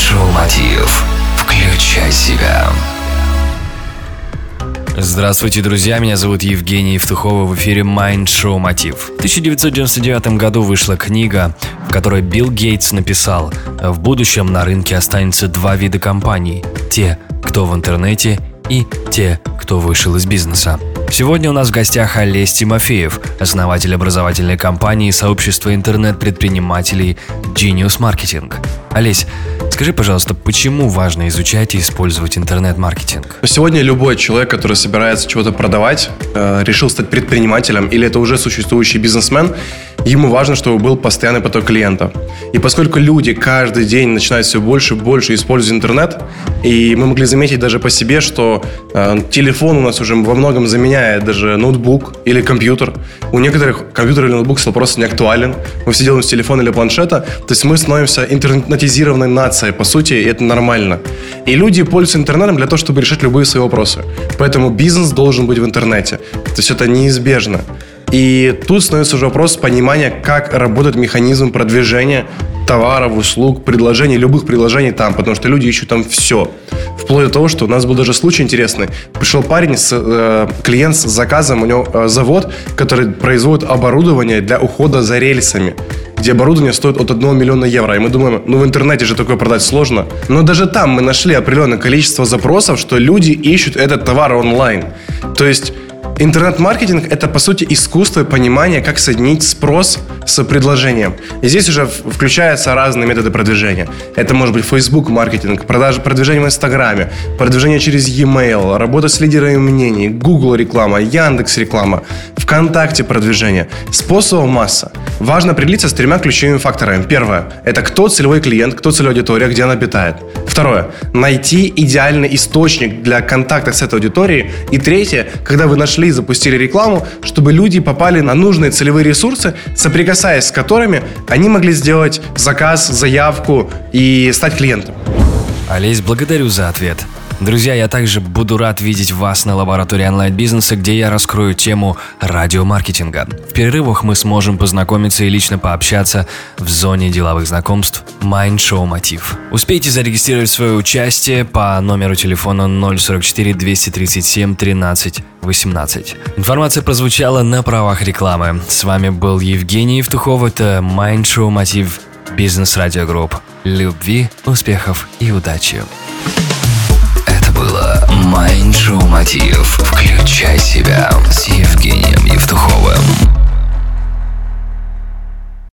Майншоу Мотив. Включай себя. Здравствуйте, друзья, меня зовут Евгений Евтухова, в эфире Mind Show Мотив. В 1999 году вышла книга, в которой Билл Гейтс написал «В будущем на рынке останется два вида компаний – те, кто в интернете, и те, кто вышел из бизнеса». Сегодня у нас в гостях Олесь Тимофеев, основатель образовательной компании сообщества интернет-предпринимателей Genius Marketing. Олесь, скажи, пожалуйста, почему важно изучать и использовать интернет-маркетинг? Сегодня любой человек, который собирается чего-то продавать, э, решил стать предпринимателем или это уже существующий бизнесмен, ему важно, чтобы был постоянный поток клиентов. И поскольку люди каждый день начинают все больше и больше использовать интернет, и мы могли заметить даже по себе, что э, телефон у нас уже во многом заменяет даже ноутбук или компьютер. У некоторых компьютер или ноутбук стал просто не актуален. Мы все делаем с телефона или планшета. То есть мы становимся интернетизированной нацией, по сути, и это нормально. И люди пользуются интернетом для того, чтобы решать любые свои вопросы. Поэтому бизнес должен быть в интернете. То есть это неизбежно. И тут становится уже вопрос понимания, как работает механизм продвижения товаров, услуг, предложений, любых предложений там, потому что люди ищут там все. Вплоть до того, что у нас был даже случай интересный. Пришел парень, с, э, клиент с заказом, у него э, завод, который производит оборудование для ухода за рельсами где оборудование стоит от 1 миллиона евро. И мы думаем, ну в интернете же такое продать сложно. Но даже там мы нашли определенное количество запросов, что люди ищут этот товар онлайн. То есть Интернет-маркетинг – это, по сути, искусство и понимание, как соединить спрос с предложением. И здесь уже включаются разные методы продвижения. Это может быть Facebook-маркетинг, продажа, продвижение в Инстаграме, продвижение через e-mail, работа с лидерами мнений, Google реклама, Яндекс реклама, ВКонтакте продвижение. Способов масса. Важно определиться с тремя ключевыми факторами. Первое – это кто целевой клиент, кто целевая аудитория, где она обитает. Второе – найти идеальный источник для контакта с этой аудиторией. И третье – когда вы нашли и запустили рекламу, чтобы люди попали на нужные целевые ресурсы, соприкасаясь с которыми они могли сделать заказ, заявку и стать клиентом. Олесь, благодарю за ответ. Друзья, я также буду рад видеть вас на лаборатории онлайн-бизнеса, где я раскрою тему радиомаркетинга. В перерывах мы сможем познакомиться и лично пообщаться в зоне деловых знакомств Mind Show Мотив. Успейте зарегистрировать свое участие по номеру телефона 044 237 13 18. Информация прозвучала на правах рекламы. С вами был Евгений Евтухов, это Mind Show Мотив Бизнес Радио Групп. Любви, успехов и удачи! Было Майншоу Мотив. Включай